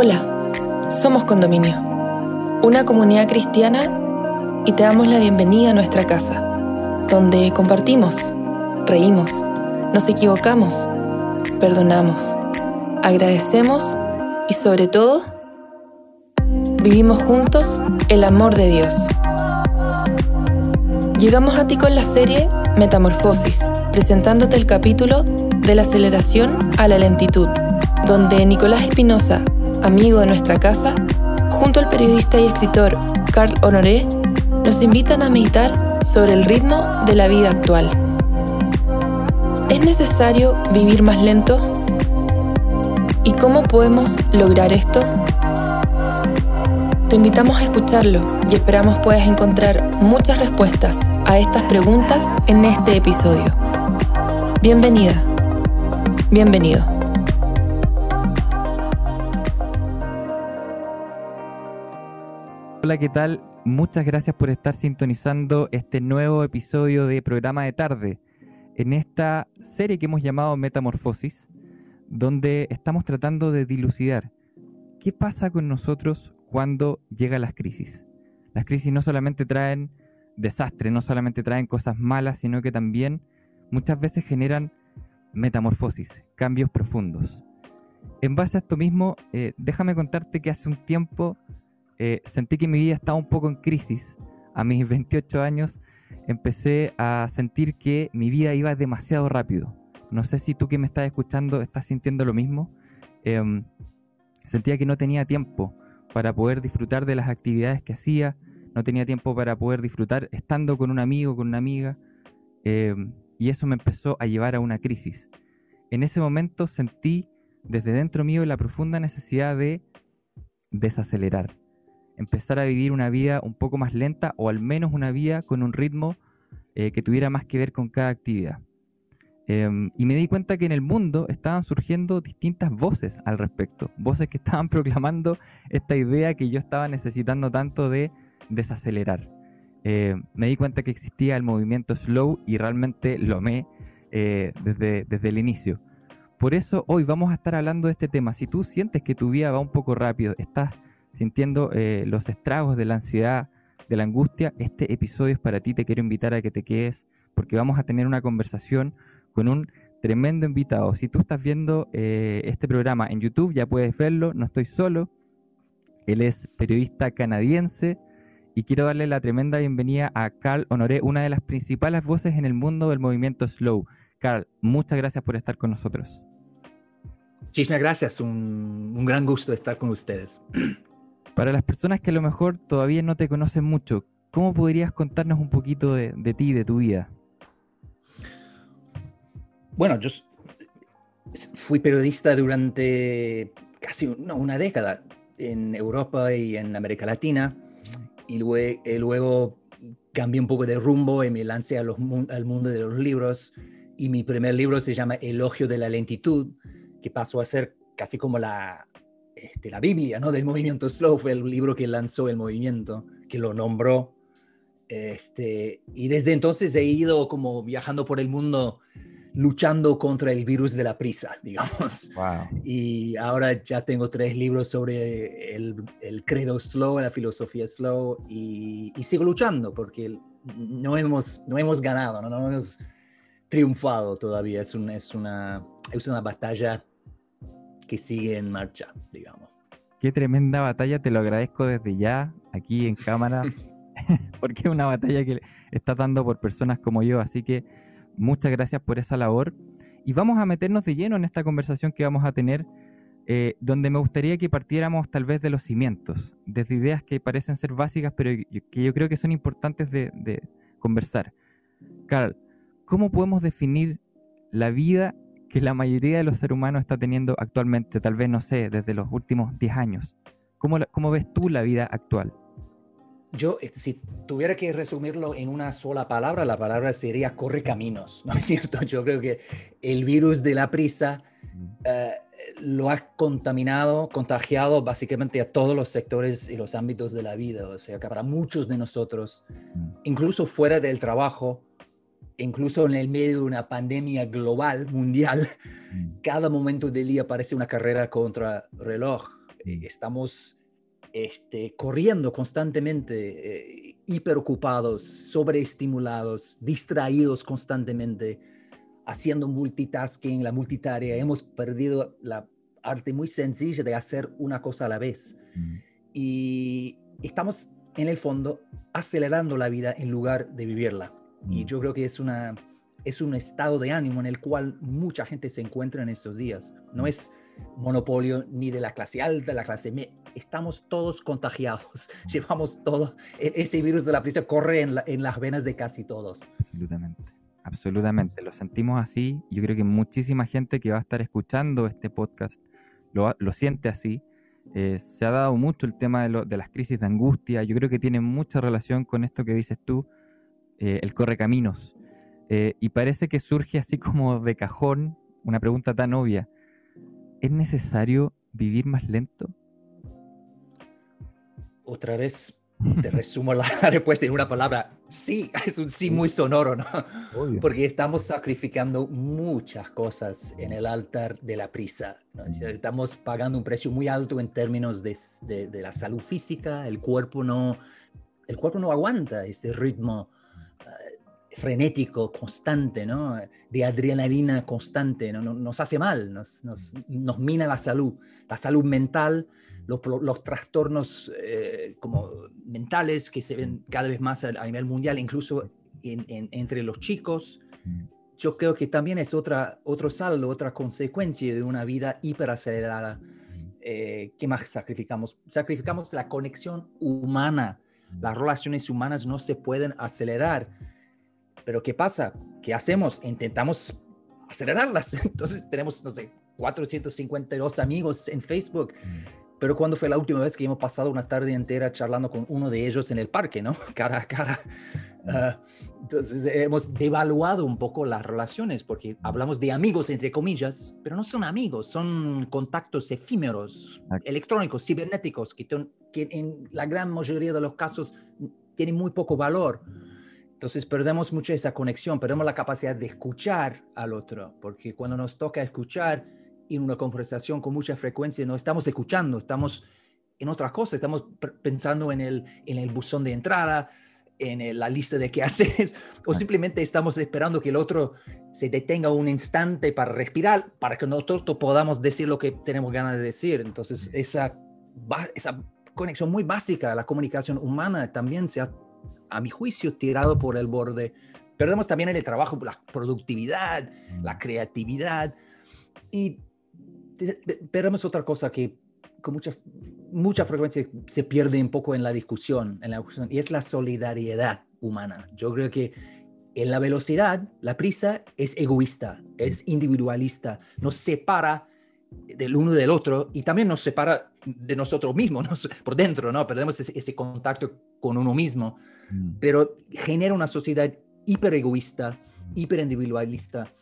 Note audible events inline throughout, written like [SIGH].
Hola, somos Condominio, una comunidad cristiana y te damos la bienvenida a nuestra casa, donde compartimos, reímos, nos equivocamos, perdonamos, agradecemos y sobre todo, vivimos juntos el amor de Dios. Llegamos a ti con la serie Metamorfosis, presentándote el capítulo de la aceleración a la lentitud, donde Nicolás Espinosa, amigo de nuestra casa, junto al periodista y escritor Carl Honoré, nos invitan a meditar sobre el ritmo de la vida actual. ¿Es necesario vivir más lento? ¿Y cómo podemos lograr esto? Te invitamos a escucharlo y esperamos puedas encontrar muchas respuestas a estas preguntas en este episodio. Bienvenida. Bienvenido. Hola, ¿qué tal? Muchas gracias por estar sintonizando este nuevo episodio de Programa de Tarde, en esta serie que hemos llamado Metamorfosis, donde estamos tratando de dilucidar qué pasa con nosotros cuando llegan las crisis. Las crisis no solamente traen desastre, no solamente traen cosas malas, sino que también muchas veces generan metamorfosis, cambios profundos. En base a esto mismo, eh, déjame contarte que hace un tiempo eh, sentí que mi vida estaba un poco en crisis. A mis [LAUGHS] 28 años empecé a sentir que mi vida iba demasiado rápido. No sé si tú que me estás escuchando estás sintiendo lo mismo. Em, sentía que no tenía tiempo para poder disfrutar de las actividades que hacía, no tenía tiempo para poder disfrutar estando con un amigo, con una amiga, em, y eso me empezó a llevar a una crisis. En ese momento sentí desde dentro mío la profunda necesidad de desacelerar, empezar a vivir una vida un poco más lenta o al menos una vida con un ritmo eh, que tuviera más que ver con cada actividad. Em, y me di cuenta que en el mundo estaban surgiendo distintas voces al respecto, voces que [LAUGHS] estaban proclamando esta idea que yo estaba necesitando tanto de desacelerar. Eh, me di cuenta que existía el movimiento slow y realmente lo amé eh, desde, desde el inicio. Por eso hoy vamos a estar hablando de este tema. Si tú sientes que tu vida va un poco rápido, estás sintiendo eh, los estragos de la ansiedad, de la angustia, este episodio es para ti. Te quiero invitar a que te quedes porque vamos a tener una conversación con un tremendo invitado. Si tú estás viendo este programa en YouTube, ya puedes verlo, no estoy solo. Él es periodista canadiense, y quiero darle la tremenda bienvenida a Carl Honoré, una de las principales voces en el mundo del movimiento Slow. Carl, muchas gracias por estar con nosotros. Muchísimas gracias, un gran gusto estar con ustedes. [CLEARS THROAT] Para las personas que a lo mejor todavía no te conocen mucho, ¿cómo podrías contarnos un poquito de, de ti, de tu vida? Bueno, yo fui periodista durante casi una década en Europa y en América Latina y luego, eh, luego cambié un poco de rumbo y me lancé al mundo de los libros y mi primer libro se llama Elogio de la lentitud, que pasó a ser casi como la, este, la Biblia ¿no? del movimiento slow, fue el libro que lanzó el movimiento, que lo nombró. Este, y desde entonces he ido como viajando por el mundo luchando contra el virus de la prisa, [LAUGHS] digamos. Y ahora ya tengo tres libros sobre el, el credo slow, la filosofía slow, y, sigo luchando porque no hemos, no hemos ganado, no, no hemos triunfado todavía. Es, un, es, una, es una batalla que sigue en marcha, digamos. Qué tremenda batalla, te lo agradezco desde ya, aquí en cámara, [LAUGHS] [LAUGHS] porque es una batalla que está dando por personas como yo, así que Muchas gracias por esa labor. Y vamos a meternos de lleno en esta conversación que vamos a tener, eh, donde me gustaría que partiéramos tal vez de los cimientos, desde ideas que parecen ser básicas, pero que yo creo que son importantes de, conversar. Carl, ¿cómo podemos definir la vida que la mayoría de los seres humanos está teniendo actualmente? Tal vez, no sé, desde los últimos 10 años. ¿Cómo, cómo ves tú la vida actual? Yo, este, si tuviera que resumirlo en una sola palabra, la palabra sería corre caminos, ¿no es [LAUGHS] cierto? Yo creo que el virus de la prisa eh, lo ha contaminado, contagiado básicamente a todos los sectores y los ámbitos de la vida. O sea, que para muchos de nosotros, incluso fuera del trabajo, incluso en el medio de una pandemia global, mundial, cada momento del día parece una carrera contra reloj Eh, estamos este, corriendo constantemente, eh, hiperocupados, sobreestimulados, distraídos constantemente, haciendo multitasking, la multitarea. Hemos perdido la arte muy sencilla de hacer una cosa a la vez. Mm. Y estamos, en el fondo, acelerando la vida en lugar de vivirla. Y mm. yo creo que es una es un estado de ánimo en el cual mucha gente se encuentra en estos días. No es monopolio ni de la clase alta, la clase media. Estamos todos contagiados. [LAUGHS] Llevamos todo. E-, ese virus de la prisa corre en, las venas de casi todos. Absolutamente. Absolutamente. Lo sentimos así. Yo creo que muchísima gente que va a estar escuchando este podcast lo, siente así. Eh, se ha dado mucho el tema de, las crisis de angustia. Yo creo que tiene mucha relación con esto que dices tú, eh, el correcaminos. Eh, y parece que surge así como de cajón una pregunta tan obvia. ¿Es necesario vivir más lento? Otra vez [LAUGHS] te resumo la [LAUGHS] respuesta en una palabra. Sí, es un sí muy sonoro, ¿no? Porque estamos sacrificando muchas cosas en el altar de la prisa. Estamos pagando un precio muy alto en términos de, de, la salud física. El cuerpo no, el cuerpo no aguanta este ritmo frenético, constante, ¿no? de adrenalina constante, ¿no? nos hace mal, nos, nos, nos, mina la salud, la salud mental, los, los trastornos eh, como mentales que se ven cada vez más a, nivel mundial, incluso en, entre los chicos. Yo creo que también es otra, otro saldo, otra consecuencia de una vida hiperacelerada. Eh, ¿Qué más sacrificamos? Sacrificamos la conexión humana. Las relaciones humanas no se pueden acelerar pero ¿qué pasa? ¿Qué hacemos? Intentamos acelerarlas. [LAUGHS] Entonces tenemos, no sé, 452 amigos en Facebook. Mm. Pero ¿cuándo fue la última vez que hemos pasado una tarde entera charlando con uno de ellos en el parque, ¿no? [LAUGHS] Cara a cara. Ah, entonces hemos devaluado un poco las relaciones porque hablamos de amigos, entre comillas, pero no son amigos, son contactos efímeros, electrónicos, cibernéticos, que, que en la gran mayoría de los casos tienen muy poco valor. Entonces perdemos mucho esa conexión, perdemos la capacidad de escuchar al otro, porque cuando nos toca escuchar en una conversación con mucha frecuencia, no estamos escuchando, estamos en otra cosa, estamos pensando en el, en el buzón de entrada, en la lista de qué [LAUGHS] haces, o simplemente estamos esperando que el otro se detenga un instante para respirar, para que nosotros podamos decir lo que tenemos ganas de decir. Entonces, esa, esa conexión muy básica, la comunicación humana también se ha a mi juicio, tirado por el borde. Perdemos también en el trabajo la productividad, la mm. creatividad y perdemos otra cosa que con mucha, mucha frecuencia se pierde un poco en la discusión, en la discusión, y es la solidaridad humana. Yo creo que en la velocidad, la prisa es egoísta, es individualista, nos separa del uno del otro y también nos separa de nosotros mismos [LAUGHS] por dentro, ¿no? Perdemos ese, contacto con uno mismo, mm. pero genera una sociedad hiper egoísta, hiper individualista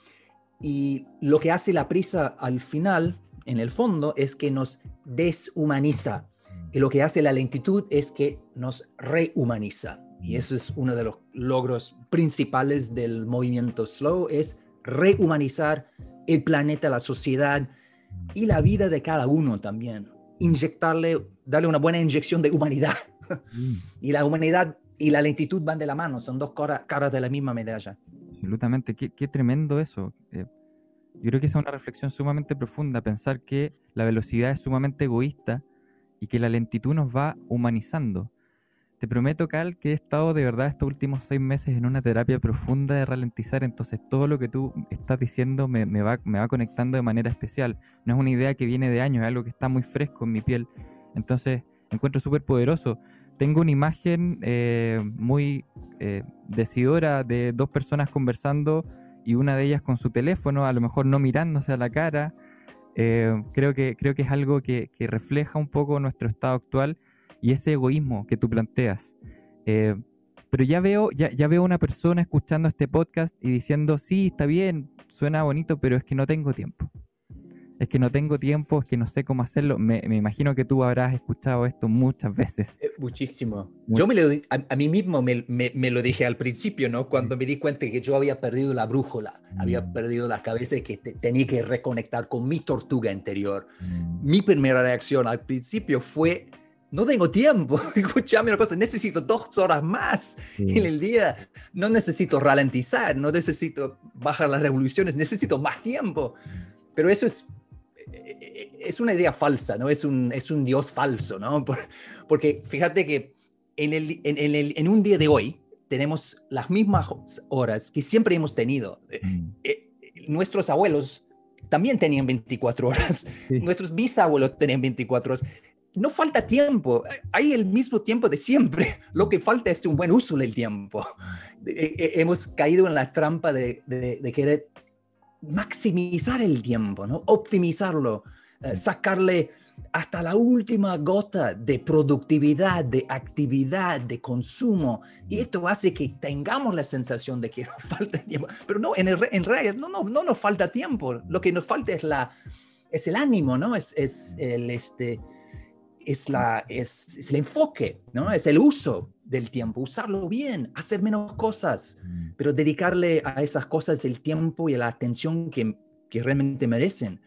y lo que hace la prisa al final, en el fondo, es que nos deshumaniza y lo que hace la lentitud es que nos rehumaniza. Y mm. eso es uno de los logros principales del movimiento slow, es rehumanizar el planeta, la sociedad, y la vida de cada uno también. Inyectarle, darle una buena inyección de humanidad. Mm. y la humanidad y la lentitud van de la mano, son dos caras de la misma medalla. Absolutamente, qué, qué tremendo eso. Eh, yo creo que es una reflexión sumamente profunda, pensar que la velocidad es sumamente egoísta y que la lentitud nos va humanizando. Te prometo, Cal, que he estado de verdad estos últimos seis meses en una terapia profunda de ralentizar, entonces todo lo que tú estás diciendo me, va, me va conectando de manera especial. No es una idea que viene de años, es algo que está muy fresco en mi piel. Entonces, encuentro súper poderoso. Tengo una imagen eh, muy eh, decidora de dos personas conversando y una de ellas con su teléfono, a lo mejor no mirándose a la cara. Eh, creo, que, creo que es algo que, que refleja un poco nuestro estado actual y ese egoísmo que tú planteas. Eh, pero ya veo, ya, ya veo una persona escuchando este podcast y diciendo, sí, está bien, suena bonito, pero es que no tengo tiempo. es que no tengo tiempo, es que no sé cómo hacerlo. Me, imagino que tú habrás escuchado esto muchas veces. Eh, muchísimo. Yo me lo, a, mí mismo me, me, lo dije al principio, ¿no? Cuando me di cuenta que yo había perdido la brújula, había mm. perdido la cabeza y que tenía que reconectar con mi tortuga interior. Mm. Mi primera reacción al principio fue, no tengo tiempo, [LAUGHS] escúchame una cosa, necesito dos horas más en el día, no necesito ralentizar, no necesito bajar las revoluciones, necesito más tiempo. Pero eso es es una idea falsa, ¿no? Es un, es un Dios falso, ¿no? [LAUGHS] Porque fíjate que en, el, en, el, en un día de hoy tenemos las mismas horas que siempre hemos tenido. Eh, mm. eh, nuestros abuelos también tenían 24 horas, nuestros bisabuelos tenían 24 horas. No falta tiempo, hay el mismo tiempo de siempre. Lo que falta es un buen uso del tiempo. Mm. Eh, hemos caído en la trampa de, de, de querer maximizar el tiempo, ¿no? optimizarlo, eh, sacarle hasta la última gota de productividad, de actividad, de consumo. Y esto hace que tengamos la sensación de que nos [LAUGHS] falta tiempo. Pero no, en, en realidad no, no, no nos falta tiempo. Lo que nos falta es, la, es el ánimo, ¿no? Es, es el, este, es, la, es, el enfoque, ¿no? Es el uso del tiempo, usarlo bien, hacer menos cosas, mm. pero dedicarle a esas cosas el tiempo y la atención que, que realmente merecen.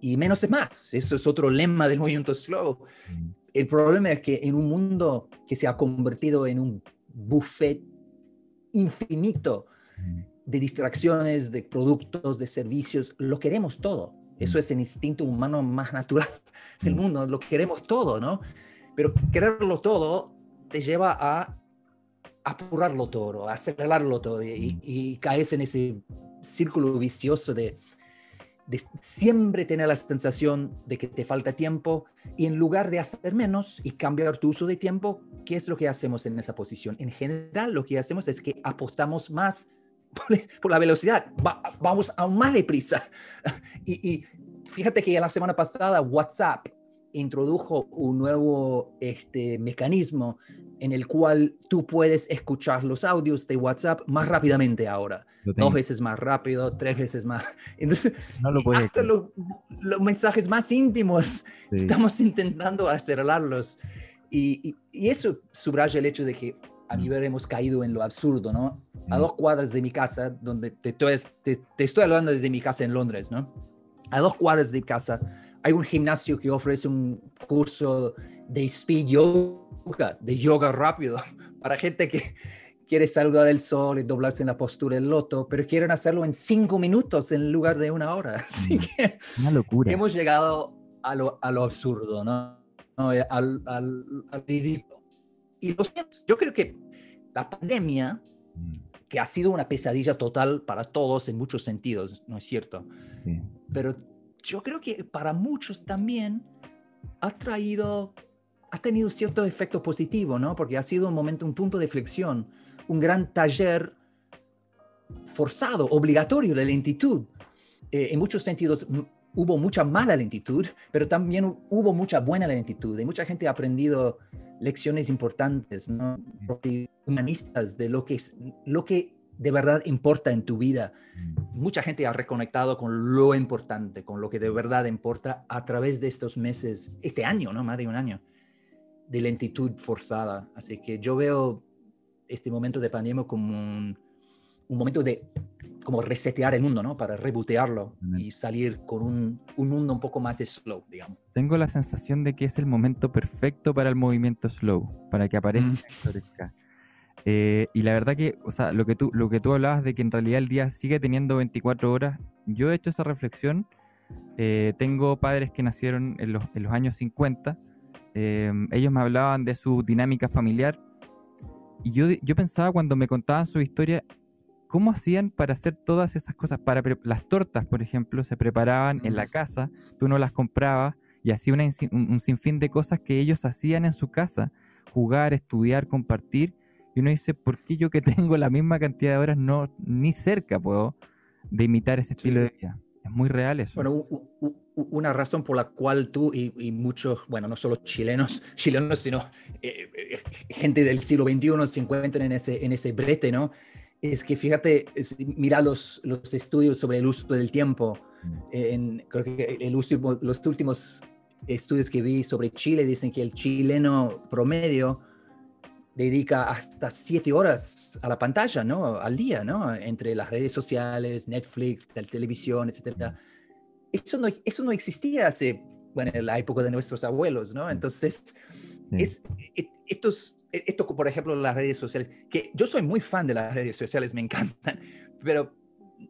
Y menos es más, eso es otro lema del movimiento slow. Mm. El problema es que en un mundo que se ha convertido en un buffet infinito mm. de distracciones, de productos, de servicios, lo queremos todo eso es el instinto humano más natural [LAUGHS] del mm. mundo, lo queremos todo, ¿no? Pero quererlo todo te lleva a apurarlo todo, a acelerarlo todo y, y caes en ese círculo vicioso de, de siempre tener la sensación de que te falta tiempo y en lugar de hacer menos y cambiar tu uso de tiempo, ¿qué es lo que hacemos en esa posición? En general lo que hacemos es que apostamos más por, la velocidad, vamos aún más deprisa. [LAUGHS] Y, y fíjate que la semana pasada WhatsApp introdujo un nuevo este, mecanismo en el cual tú puedes escuchar los audios de WhatsApp más rápidamente ahora. Dos veces más rápido, tres veces más. [LAUGHS] Entonces, no lo hasta los, mensajes más íntimos estamos intentando acelerarlos. Y, y, y, eso subraya el hecho de que a mí hemos caído en lo absurdo, ¿no? A dos cuadras de mi casa, donde te, te, estoy hablando desde mi casa en Londres, ¿no? A dos cuadras de casa hay un gimnasio que ofrece un curso de speed yoga, de yoga rápido, [LAUGHS] para gente que quiere saludar del sol y doblarse en la postura del loto, pero quieren hacerlo en cinco minutos en lugar de una hora. [LAUGHS] Así mm, que una locura. hemos llegado a lo, a lo absurdo, ¿no? Al, al, al ridículo y yo creo que la pandemia, mm. que ha sido una pesadilla total para todos en muchos sentidos, ¿no es cierto? Sí. Pero yo creo que para muchos también ha traído, ha tenido cierto efecto positivo, ¿no? Porque ha sido un momento, un punto de flexión, un gran taller forzado, obligatorio de lentitud. Eh, en muchos sentidos hubo mucha mala lentitud, pero también hubo mucha buena lentitud. Y mucha gente ha aprendido lecciones importantes, ¿no? humanistas de lo que, es, lo que de verdad importa en tu vida. Mm. Mucha gente ha reconectado con lo importante, con lo que de verdad importa a través de estos meses, este año, ¿no? Más de un año de lentitud forzada. Así que yo veo este momento de pandemia como un, un momento de como resetear el mundo, ¿no? Para rebotearlo y salir con un, un, mundo un poco más slow, digamos. Tengo la sensación de que es el momento perfecto para el movimiento slow, para que aparezca. Mm. Eh, y la verdad que, o sea, lo que, tú, lo que tú hablabas de que en realidad el día sigue teniendo 24 horas, yo he hecho esa reflexión. Eh, tengo padres que nacieron en los, en los años 50. Eh, ellos me hablaban de su dinámica familiar. Y yo, yo pensaba cuando me contaban su historia, ¿Cómo hacían para hacer todas esas cosas? Para las tortas, por ejemplo, se preparaban en la casa, tú no las comprabas y hacía un, sinfín de cosas que ellos hacían en su casa, jugar, estudiar, compartir. Y uno dice, ¿por qué yo que [LAUGHS] tengo la misma cantidad de horas no ni cerca puedo de imitar ese estilo de vida? Es muy real eso. Bueno, una razón por la cual tú y, muchos, bueno, no solo chilenos, [LAUGHS] chilenos, sino eh, eh, gente del siglo XXI se encuentran en ese, en ese brete, ¿no? Es que fíjate, mira los, los estudios sobre el uso del tiempo. En, creo que el último, los últimos estudios que vi sobre Chile dicen que el chileno promedio dedica hasta siete horas a la pantalla, ¿no? Al día, ¿no? Entre las redes sociales, Netflix, la televisión, etc. Eso no, eso no existía hace, bueno, en la época de nuestros abuelos, ¿no? Entonces, es, e, estos, e, esto, por ejemplo, las redes sociales, que yo soy muy fan de las redes sociales, me encantan, [LAUGHS] pero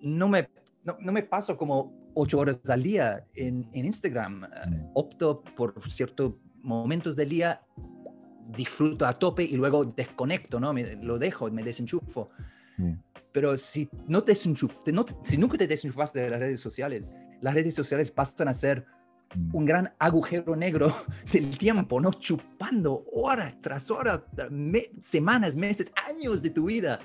no me, no, no me paso como ocho horas al día en, en Instagram. Opto por ciertos momentos del día disfruto a tope y luego desconecto, ¿no? Me, lo dejo, me desenchufo. Pero si, no te no, si nunca te desenchufaste de las redes sociales, las redes sociales pasan a ser. Un gran agujero negro [LAUGHS] del tiempo, ¿no? Chupando hora tras hora, semanas, meses, años de tu vida.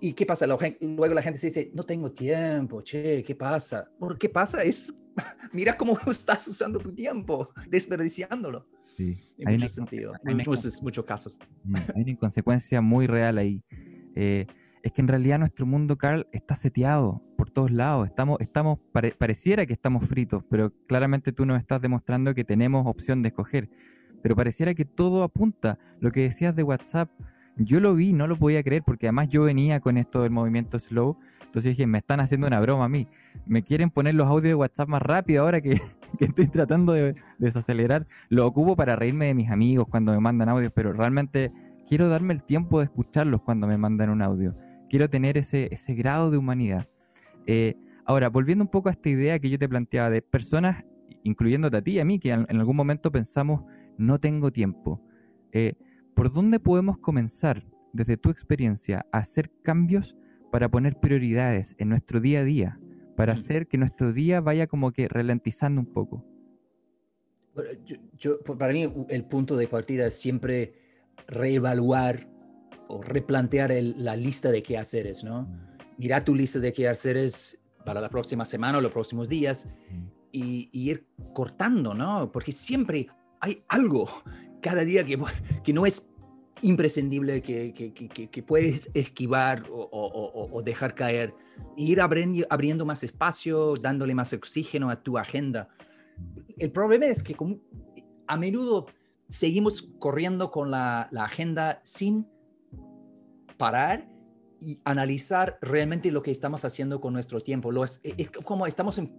¿Y qué pasa? Luego la gente se dice, no tengo tiempo, che, ¿qué pasa? ¿Por qué pasa? Es, [LAUGHS] mira cómo [LAUGHS] estás usando tu tiempo, desperdiciándolo. Sí. En muchos sentidos, en muchos, casos. Mm, hay una inconsecuencia muy real ahí. Eh, es que en realidad nuestro mundo, Carl, está seteado por todos lados. Estamos, estamos pareciera que estamos fritos, pero claramente tú nos estás demostrando que tenemos opción de escoger. Pero pareciera que todo apunta. Lo que decías de WhatsApp, yo lo vi, no lo podía creer, porque además yo venía con esto del movimiento slow. Entonces dije, me están haciendo una broma a mí. Me quieren poner los audios de WhatsApp más rápido ahora que, [LAUGHS] estoy tratando de desacelerar. Lo ocupo para reírme de mis amigos cuando me mandan audios, pero realmente quiero darme el tiempo de escucharlos cuando me mandan un audio. Quiero tener ese, ese grado de humanidad. Eh, ahora, volviendo un poco a esta idea que yo te planteaba de personas, incluyéndote a ti y a mí, que en algún momento pensamos, no tengo tiempo. Eh, ¿Por dónde podemos comenzar, desde tu experiencia, a hacer cambios para poner prioridades en nuestro día a día, para mm. hacer que nuestro día vaya como que ralentizando un poco? Yo, para mí el punto de partida es siempre reevaluar o replantear la lista de qué haceres, ¿no? Mira tu lista de qué haceres para la próxima semana o los próximos días y, ir cortando, ¿no? Porque siempre hay algo [LAUGHS] cada día que, que no es imprescindible, que, que, puedes esquivar o, dejar caer. Ir abriendo, más espacio, dándole más oxígeno a tu agenda. El problema es que a menudo seguimos corriendo con la agenda sin parar y analizar realmente lo que estamos haciendo con nuestro tiempo. Lo es, es como estamos en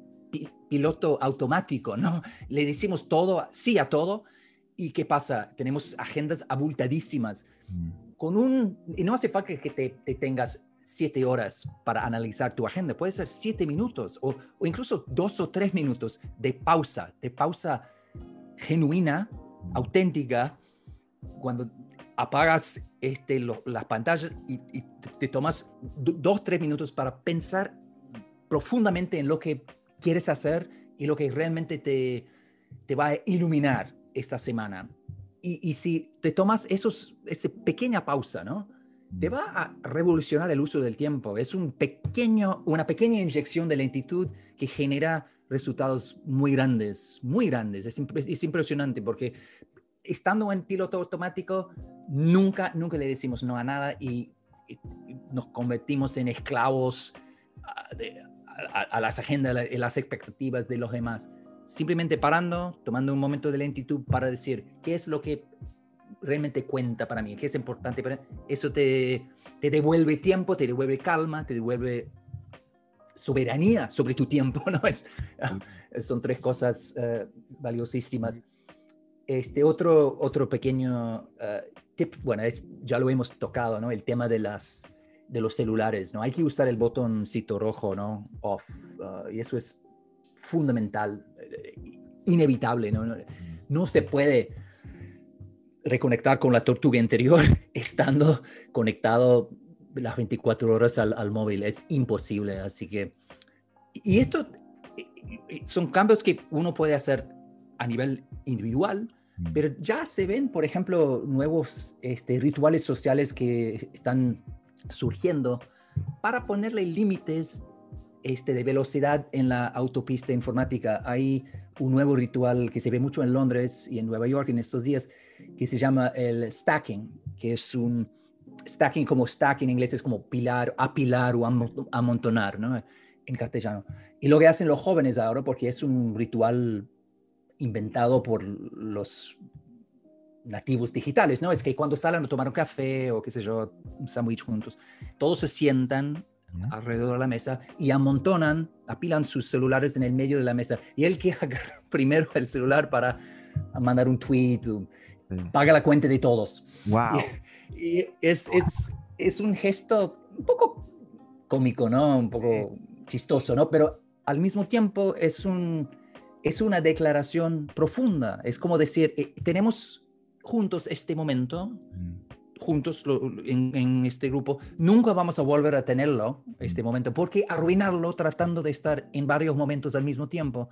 piloto automático, ¿no? Le decimos todo, sí a todo, ¿Y qué pasa? Tenemos agendas abultadísimas. Mm. Con un, y no hace falta que te, tengas siete horas para analizar tu agenda, puede ser siete minutos o, o, incluso dos o tres minutos de pausa, de pausa genuina, mm. auténtica, cuando apagas este, las pantallas y, te, tomas dos, tres minutos para pensar profundamente en lo que quieres hacer y lo que realmente te, te va a iluminar esta semana. Y, si te tomas esos, esa pequeña pausa, ¿no? Te va a revolucionar el uso del tiempo. Es un pequeño, una pequeña inyección de lentitud que genera resultados muy grandes, muy grandes. Es, es impresionante porque estando en piloto automático, nunca, nunca le decimos no a nada y, nos convertimos en esclavos a, a, a las agendas, a las expectativas de los demás simplemente parando, tomando un momento de lentitud para decir qué es lo que realmente cuenta para mí, qué es importante para eso te, te devuelve tiempo, te devuelve calma, te devuelve soberanía sobre tu tiempo, [LAUGHS] ¿no? Es, son tres cosas eh, valiosísimas. Este otro, otro pequeño uh, tip, bueno, es, ya lo hemos tocado, ¿no? El tema de las de los celulares, ¿no? Hay que usar el botoncito rojo, ¿no? Off. Uh, y eso es fundamental, eh, inevitable, ¿no? No se puede reconectar con la tortuga interior [LAUGHS] estando conectado las 24 horas al, móvil. Es imposible. Así que, y esto son cambios que uno puede hacer a nivel individual. Pero ya se ven, por ejemplo, nuevos este, rituales sociales que están surgiendo para ponerle límites este, de velocidad en la autopista informática. Hay un nuevo ritual que se ve mucho en Londres y en Nueva York en estos días, que se llama el stacking, que es un stacking como stack en inglés es como pilar, apilar o amontonar, ¿no? en castellano. Y lo que hacen los jóvenes ahora, porque es un ritual inventado por los nativos digitales, ¿no? Es que cuando salen a tomar un café o qué sé yo, un sándwich juntos, todos se sientan alrededor de la mesa y amontonan, apilan sus celulares en el medio de la mesa. Y él que [LAUGHS] primero el celular para mandar un tweet, paga la cuenta de todos. Wow. [LAUGHS] Y, es, es, es, un gesto un poco cómico, ¿no? Un poco chistoso, ¿no? Pero al mismo tiempo es, un, es una declaración profunda. Es como decir, eh, tenemos juntos este momento, mm. juntos en, este grupo, nunca vamos a volver a tenerlo, este mm. momento, porque arruinarlo tratando de estar en varios momentos al mismo tiempo,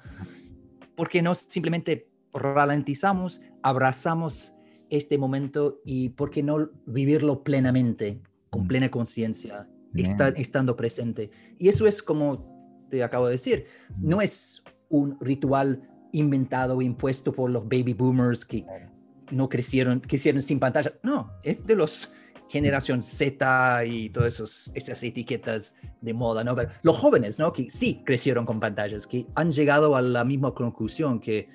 porque no simplemente ralentizamos, abrazamos este momento y por qué no vivirlo plenamente, con mm. plena conciencia, estando presente. Y eso es como te acabo de decir, no es un ritual inventado, impuesto por los baby boomers que no crecieron, crecieron sin pantalla. No, es de los generación Z y todas esas etiquetas de moda, ¿no? Pero los jóvenes, ¿no? Que sí crecieron con pantallas, que han llegado a la misma conclusión, que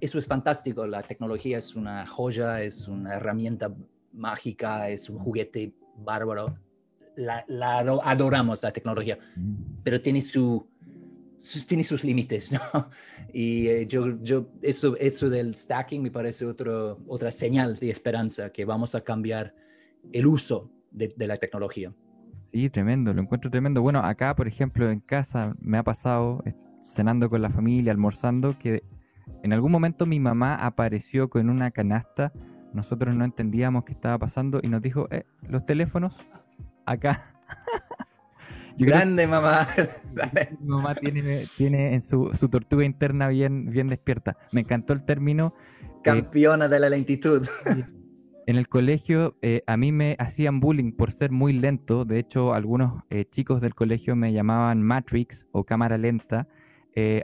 eso es fantástico, la tecnología es una joya, es una herramienta mágica, es un juguete bárbaro. La, la adoramos la tecnología, mm. pero tiene su, tiene sus límites, ¿no? [LAUGHS] Y eh, yo, yo, eso, eso del stacking me parece otro, otra señal de esperanza, que vamos a cambiar el uso de, de, la tecnología. Sí, tremendo, lo encuentro tremendo. Bueno, acá, por ejemplo, en casa me ha pasado, cenando con la familia, almorzando, que en algún momento mi mamá apareció con una canasta, nosotros no entendíamos qué estaba pasando y nos dijo, eh, los teléfonos, acá. [LAUGHS] Grande mamá. [LAUGHS] Mi mamá tiene, tiene en su, su, tortuga interna bien, bien despierta. Me encantó el término. Eh, Campeona de la lentitud. En el colegio eh, a mí me hacían bullying por ser muy lento. De hecho, algunos eh, chicos del colegio me llamaban Matrix o cámara lenta.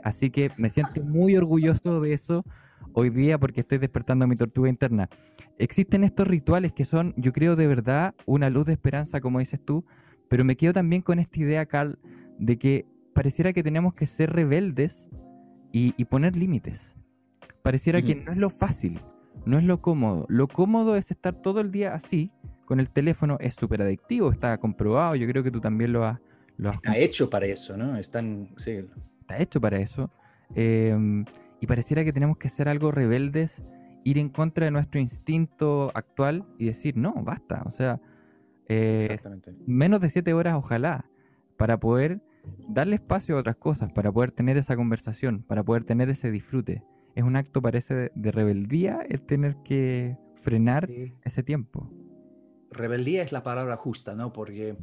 así que me siento muy orgulloso de eso hoy día porque estoy despertando mi tortuga interna. Existen estos rituales que son, yo creo, de verdad una luz de esperanza, como dices tú, pero me quedo también con esta idea, Carl, de que pareciera que tenemos que ser rebeldes y, poner límites. Pareciera que no es lo fácil, no es lo cómodo. Lo cómodo es estar todo el día así, con el teléfono, es súper adictivo, está comprobado, yo creo que tú también lo has... Lo está hecho para eso, ¿no? Están, sí. Está hecho para eso. Em, y pareciera que tenemos que ser algo rebeldes, ir en contra de nuestro instinto actual y decir, no, basta. O sea, eh, menos de siete horas, ojalá, para poder darle espacio a otras cosas, para poder tener esa conversación, para poder tener ese disfrute. Es un acto, parece, de, rebeldía el tener que frenar ese tiempo. Rebeldía es la palabra justa, ¿no? Porque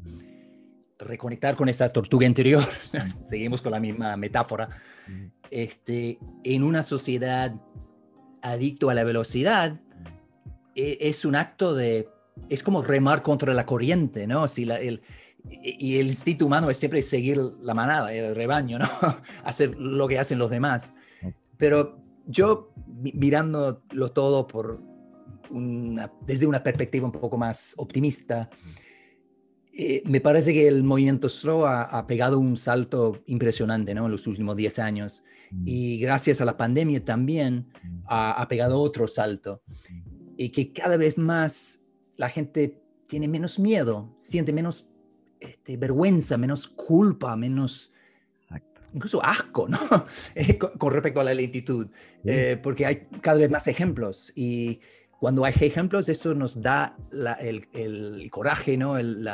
reconectar con esa tortuga interior, [LAUGHS] seguimos con la misma metáfora, este, en una sociedad adicto a la velocidad, e, es un acto de es como remar contra la corriente, ¿no? Si la, el, y el instinto humano es siempre seguir la manada, el rebaño, ¿no? [LAUGHS] Hacer lo que hacen los demás. Pero yo, mirándolo todo por una, desde una perspectiva un poco más optimista, eh, me parece que el movimiento slow ha, pegado un salto impresionante ¿no? en los últimos 10 años y gracias a la pandemia también ha, ha pegado otro salto y que cada vez más la gente tiene menos miedo, siente menos este, vergüenza, menos culpa, menos... Incluso asco, ¿no? [LAUGHS] Eh, con, respecto a la lentitud, eh, porque hay cada vez más ejemplos y cuando hay ejemplos eso nos da el, coraje, ¿no? El,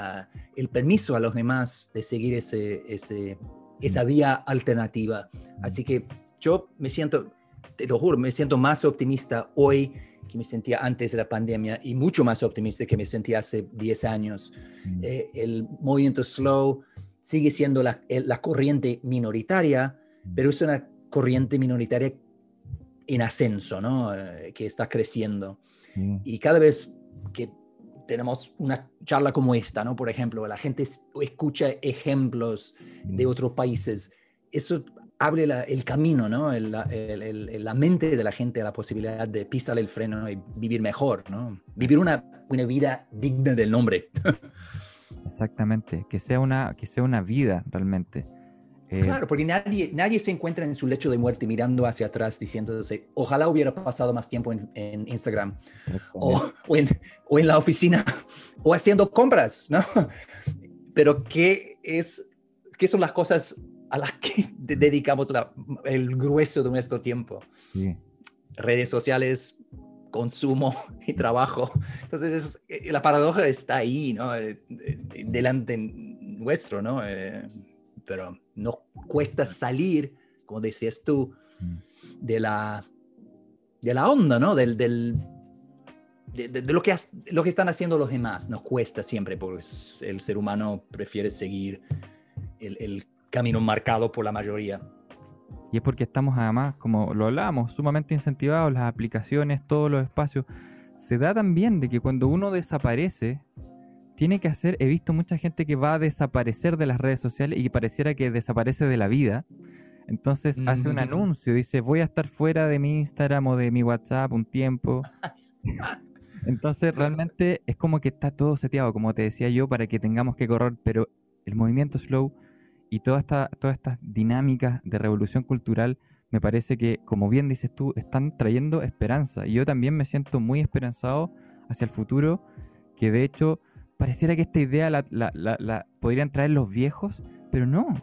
el, permiso a los demás de seguir ese, ese, esa vía alternativa. Así que yo me siento, te lo juro, me siento más optimista hoy que me sentía antes de la pandemia y mucho más optimista que me sentía hace 10 años. Mm. Eh, el movimiento slow sigue siendo la, la, corriente minoritaria, mm. pero es una corriente minoritaria en ascenso, ¿no? Eh, que está creciendo. Mm. Y cada vez que tenemos una charla como esta, ¿no? Por ejemplo, la gente escucha ejemplos de otros países. Eso abre el camino, ¿no? la mente de la gente a la posibilidad de pisar el freno y vivir mejor, ¿no? Vivir una, una vida digna del nombre. [LAUGHS] Exactamente, que sea una, que sea una vida realmente. Eh, claro, porque nadie, nadie se encuentra en su lecho de muerte mirando hacia atrás diciéndose, ojalá hubiera pasado más tiempo en, Instagram o, o, en, o, en, la oficina o haciendo compras, ¿no? [LAUGHS] Pero ¿qué, es, qué son las cosas a las que [LAUGHS] dedicamos el grueso de nuestro tiempo? Redes sociales, consumo [LAUGHS] y trabajo. Entonces, eh, la paradoja está ahí, ¿no? Eh, delante nuestro, ¿no? pero nos cuesta salir, como decías tú, mm. de la, de la onda, ¿no? Del, del de, lo, que, lo que están haciendo los demás. Nos cuesta siempre, porque el ser humano prefiere seguir el, el camino marcado por la mayoría. Y es porque estamos además, como lo hablábamos, sumamente incentivados, las aplicaciones, todos los espacios. Se da también de que cuando uno desaparece, tiene que hacer, he visto mucha gente que va a desaparecer de las redes sociales y que pareciera que desaparece de la vida. Entonces hace un anuncio, dice, voy a estar fuera de mi Instagram o de mi WhatsApp un tiempo. [LAUGHS] Entonces realmente es como que está todo seteado, como te decía yo, para que tengamos que correr, pero el movimiento slow y toda esta, todas estas dinámicas de revolución cultural, me parece que, como bien dices tú, están trayendo esperanza. Y yo también me siento muy esperanzado hacia el futuro, que de hecho pareciera que esta idea la, podrían traer los viejos, pero no.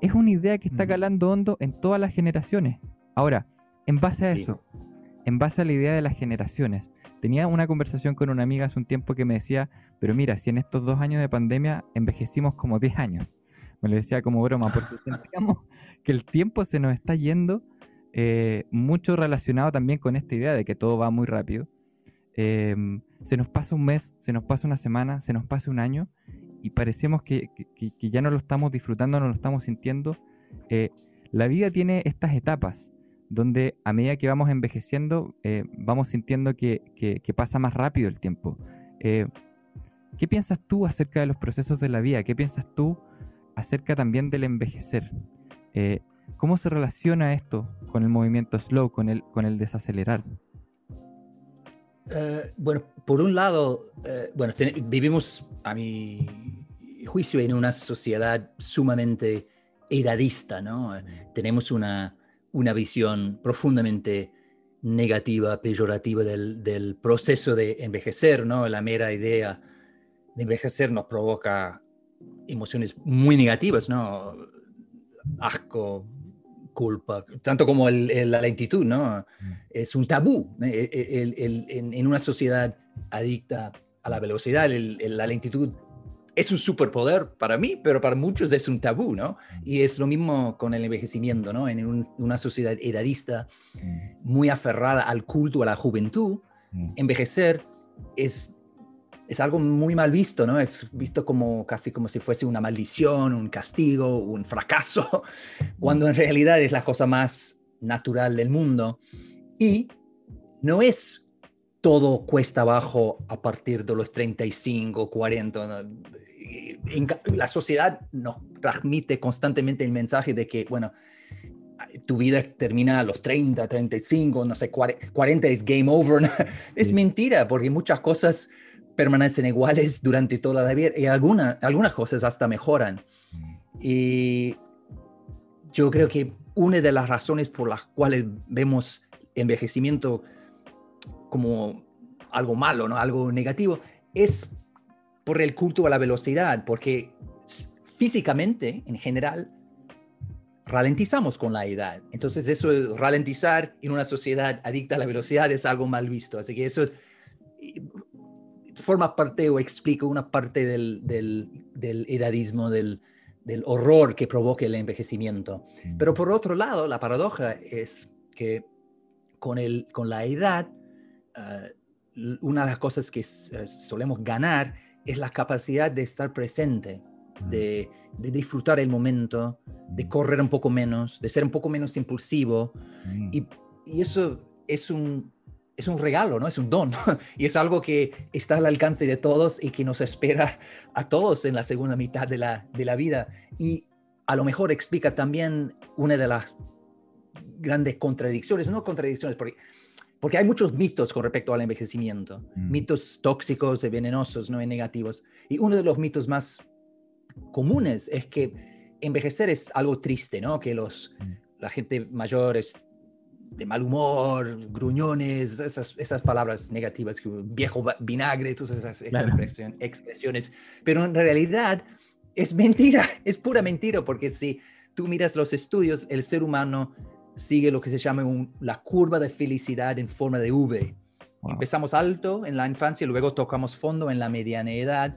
Es una idea que está calando hondo en todas las generaciones. Ahora, en base a eso, en base a la idea de las generaciones, tenía una conversación con una amiga hace un tiempo que me decía, pero mira, si en estos dos años de pandemia envejecimos como 10 años. Me lo decía como broma, porque [LAUGHS] sentíamos que el tiempo se nos está yendo eh, mucho relacionado también con esta idea de que todo va muy rápido. Em, se nos pasa un mes, se nos pasa una semana, se nos pasa un año y parecemos que, ya no lo estamos disfrutando, no lo estamos sintiendo. Eh, la vida tiene estas etapas donde a medida que vamos envejeciendo eh, vamos sintiendo que, pasa más rápido el tiempo. ¿Qué piensas tú acerca de los procesos de la vida? ¿Qué piensas tú acerca también del envejecer? ¿Cómo se relaciona esto con el movimiento slow, con el, con el desacelerar? Eh, bueno, por un lado, eh, bueno, vivimos, a mi juicio, en una sociedad sumamente edadista, ¿no? Tenemos una, una visión profundamente negativa, peyorativa del, del, proceso de envejecer, ¿no? La mera idea de envejecer nos provoca emociones muy negativas, ¿no? Asco, culpa, tanto como la lentitud, ¿no? Mm. Es un tabú. ¿eh? en, una sociedad adicta a la velocidad, la lentitud es un superpoder para mí, pero para muchos es un tabú, ¿no? Mm. Y es lo mismo con el envejecimiento, ¿no? En una sociedad edadista, mm. muy aferrada al culto, a la juventud, envejecer es es algo muy mal visto, ¿no? Es visto como casi como si fuese una maldición, un castigo, un fracaso, [LAUGHS] cuando en realidad es la cosa más natural del mundo. Y no es todo cuesta abajo a partir de los 35, 40. la sociedad nos transmite constantemente el mensaje de que, bueno, tu vida termina a los 30, 35, no sé, 40 es game over. [LAUGHS] Es mentira, porque muchas cosas permanecen iguales durante toda la vida y alguna, algunas cosas hasta mejoran. Mm. Y yo creo que una de las razones por las cuales vemos envejecimiento como algo malo, ¿no? algo negativo, es por el culto a la velocidad, porque físicamente, en general, ralentizamos con la edad. Entonces, eso, ralentizar en una sociedad adicta a la velocidad es algo mal visto. Así que eso forma parte o explica una parte del, del, edadismo, del, del, horror que provoca el envejecimiento. Mm. Pero por otro lado, la paradoja es que con, el, con la edad, ah, una de las cosas que eh, solemos ganar es la capacidad de estar presente, mm. de, de, disfrutar el momento, de mm. correr un poco menos, de ser un poco menos impulsivo. Y, y eso es un, es un regalo, ¿no? Es un don. [LAUGHS] y es algo que está al alcance de todos y que nos espera a todos en la segunda mitad de la, de la vida. Y a lo mejor explica también una de las grandes contradicciones, no contradicciones, porque, porque hay muchos mitos con respecto al envejecimiento, mm. mitos tóxicos y venenosos, no negativos. Y uno de los mitos más comunes es que envejecer es algo triste, ¿no? Que los, Mm. la gente mayor es de mal humor, gruñones, esas, esas palabras negativas, viejo vinagre, todas esas Claro. expresiones. Pero en realidad es mentira, [LAUGHS] es pura mentira, porque si tú miras los estudios, el ser humano sigue lo que se llama un- la curva de felicidad en forma de V. Wow. Empezamos alto en la infancia, luego tocamos fondo en la mediana edad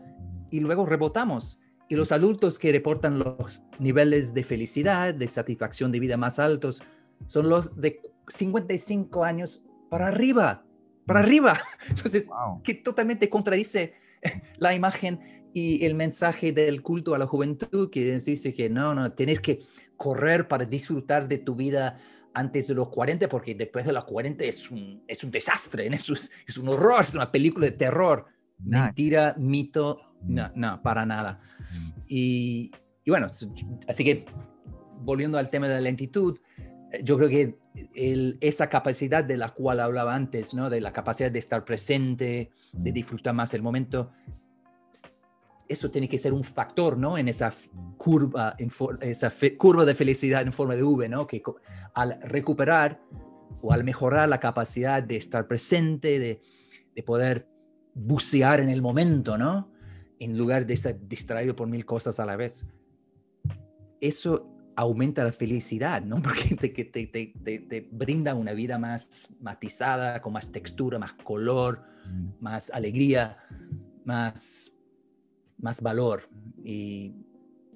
y luego rebotamos. Y los adultos que reportan los niveles de felicidad, de satisfacción de vida más altos, son los de 55 años para arriba, para arriba. [LAUGHS] Entonces, Wow. que totalmente contradice [LAUGHS] la imagen y el mensaje del culto a la juventud que dice que no, no, tienes que correr para disfrutar de tu vida antes de los 40 porque después de los 40 es un, es un desastre, [LAUGHS] es un, es un horror, es una película de terror. Nah. Mentira, mito, Mm. no, no, para nada. Y, y bueno, así que volviendo al tema de la lentitud, yo creo que el- esa capacidad de la cual hablaba antes, ¿no? de la capacidad de estar presente, de disfrutar más el momento, eso tiene que ser un factor ¿no? en esa curva, en esa curva de felicidad en forma de V, ¿no? que al recuperar o al mejorar la capacidad de estar presente, de, de poder bucear en el momento, ¿no? En lugar de estar distraído por mil cosas a la vez. Eso aumenta la felicidad, ¿no? [LAUGHS] Porque te, te, te, te- brinda una vida más matizada, con más textura, más color, Mm. más alegría, más, más valor. Y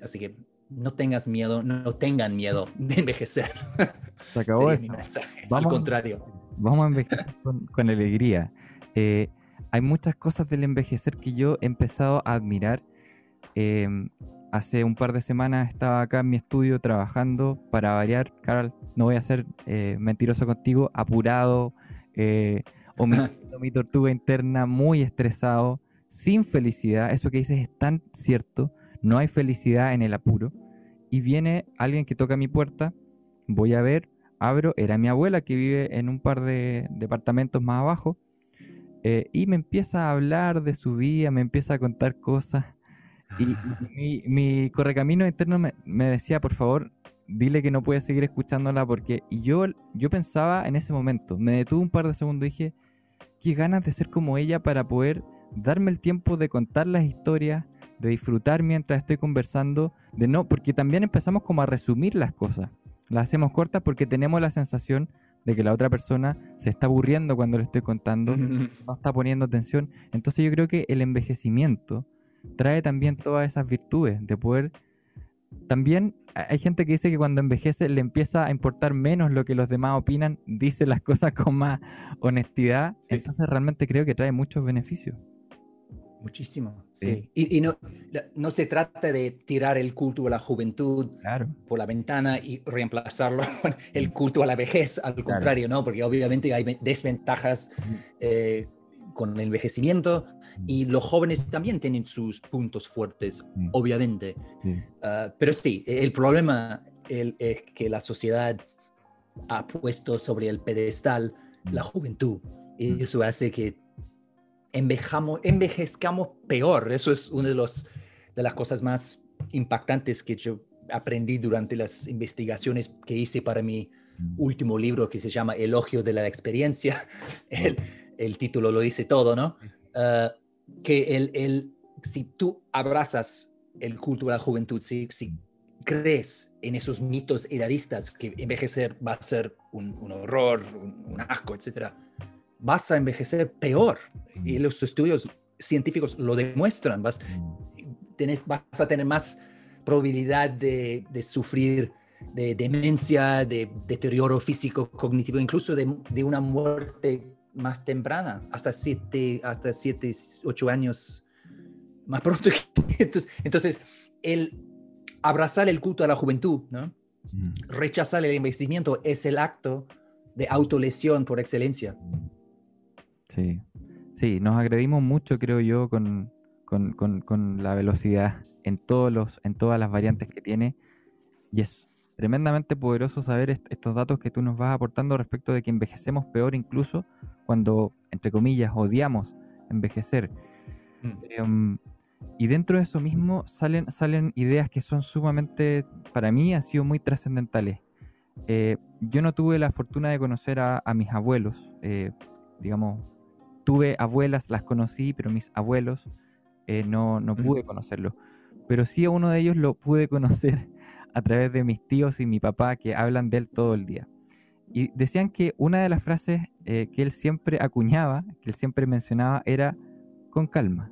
así que no tengas miedo, no tengan miedo de envejecer. [LAUGHS] Se acabó mensaje. Vamos- Al contrario. Vamos a envejecer con, con alegría. Eh, hay muchas cosas del envejecer que yo he empezado a admirar. Eh, hace un par de semanas estaba acá en mi estudio trabajando para variar. Carol, no voy a ser eh, mentiroso contigo, apurado, eh, [LAUGHS] omitiendo mi tortuga interna, muy estresado, sin felicidad. Eso que dices es tan cierto. No hay felicidad en el apuro. Y viene alguien que toca mi puerta. Voy a ver, abro, era mi abuela que vive en un par de departamentos más abajo, eh, y me empieza a hablar de su vida, me empieza a contar cosas, y, y mi, mi correcamino interno me, me decía, por favor, dile que no puede seguir escuchándola, porque y yo, yo pensaba en ese momento, me detuve un par de segundos y dije, qué ganas de ser como ella para poder darme el tiempo de contar las historias, de disfrutar mientras estoy conversando, de no, porque también empezamos como a resumir las cosas las hacemos cortas porque tenemos la sensación de que la otra persona se está aburriendo cuando le estoy contando, [LAUGHS] no está poniendo atención. Entonces yo creo que el envejecimiento trae también todas esas virtudes de poder... También ha- hay gente que dice que cuando envejece le empieza a importar menos lo que los demás opinan, dice las [LAUGHS] cosas con más honestidad. Sí. Entonces realmente creo que trae muchos beneficios. Muchísimo, Sí. sí. Y, y no, no se trata de tirar el culto a la juventud Claro. por la ventana y reemplazarlo [LAUGHS] con el culto a la vejez, al contrario, ¿no? Porque obviamente hay ve- desventajas eh, con el envejecimiento y los jóvenes también tienen sus puntos fuertes, Mm. obviamente. Sí. Ah, pero sí, el problema el- es que la sociedad ha puesto sobre el pedestal la juventud y Mm. eso hace que envejamos, envejezcamos peor. Eso es una de, los, de las cosas más impactantes que yo aprendí durante las investigaciones que hice para mi Mm. último libro que se llama Elogio de la Experiencia. [LAUGHS] El, el título lo dice todo, ¿no? Ah, que el, el, si tú abrazas el culto a la juventud, si, si crees en esos mitos edadistas que envejecer va a ser un, un horror, un, un asco, etcétera, vas a envejecer peor. Y los estudios científicos lo demuestran. Vas, tenés, vas a tener más probabilidad de, de sufrir de demencia, de deterioro físico, cognitivo, incluso de, de una muerte más temprana, hasta siete, hasta siete, ocho años más pronto. [LAUGHS] Entonces, entonces, el abrazar el culto a la juventud, ¿no? Mm. rechazar el envejecimiento es el acto de autolesión por excelencia. Sí, sí, nos agredimos mucho, creo yo, con, con, con- con la velocidad en, todos los, en todas las variantes que tiene. Y es tremendamente poderoso saber est- estos datos que tú nos vas aportando respecto de que envejecemos peor incluso cuando, entre comillas, odiamos envejecer. Mm. Em, Y dentro de eso mismo salen, salen ideas que son sumamente, para mí, han sido muy trascendentales. Eh, yo no tuve la fortuna de conocer a, mis abuelos, eh, digamos, tuve abuelas, las conocí, pero mis abuelos eh, no, no pude conocerlos. Pero sí a uno de ellos lo pude [LAUGHS] conocer a través de mis tíos y mi papá que hablan de él todo el día. Y decían que una de las frases que él siempre acuñaba, que él siempre mencionaba, era con calma.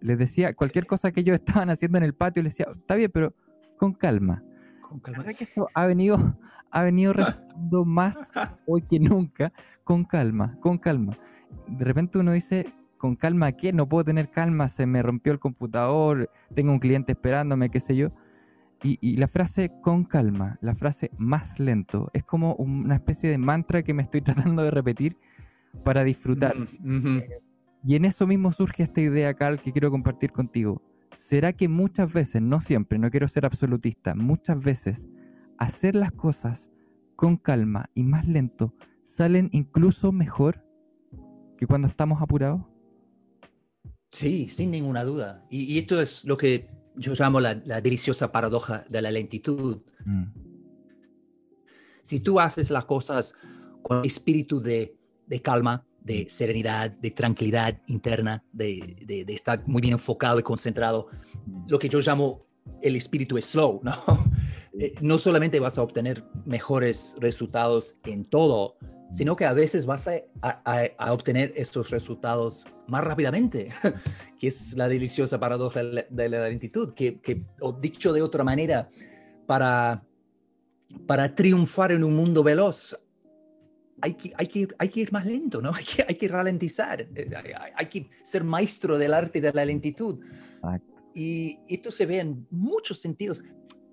Les decía, cualquier cosa que ellos [LAUGHS] estaban haciendo en el patio, les decía, está bien, pero con calma. Con calma. que eso ha venido, [LAUGHS] ha venido resultando [LAUGHS] más hoy que nunca, con calma, con calma. De repente uno dice, con calma, ¿qué? No puedo tener calma, se me rompió el computador, tengo un cliente esperándome, qué sé yo. Y, la frase con calma, la frase más lento, es como una especie de mantra que me estoy [LAUGHS] tratando de repetir para disfrutar. Mm, y en eso mismo surge esta idea, Carl, que quiero compartir contigo. ¿Será que muchas veces, no siempre, no quiero ser absolutista, muchas veces hacer las cosas con calma y más lento salen incluso mejor que cuando estamos apurados? Sí, sin ninguna duda. Y, esto es lo que yo llamo la, deliciosa paradoja de la lentitud. Mm. Si tú haces las cosas con espíritu de, de calma, de serenidad, de tranquilidad interna, de, estar muy bien enfocado y concentrado. Lo que yo llamo el espíritu slow, ¿no? Eh, no solamente vas a obtener mejores resultados en todo, sino que a veces vas a, obtener estos resultados más rápidamente, [LAUGHS] que es la deliciosa paradoja de la lentitud, que, que o dicho de otra manera, para, para triunfar en un mundo veloz hay que, hay, que ir, hay que ir más lento, ¿no? [LAUGHS] Hay que, hay que ralentizar, eh, hay, que ser maestro del arte de la lentitud. Y esto se ve en muchos sentidos.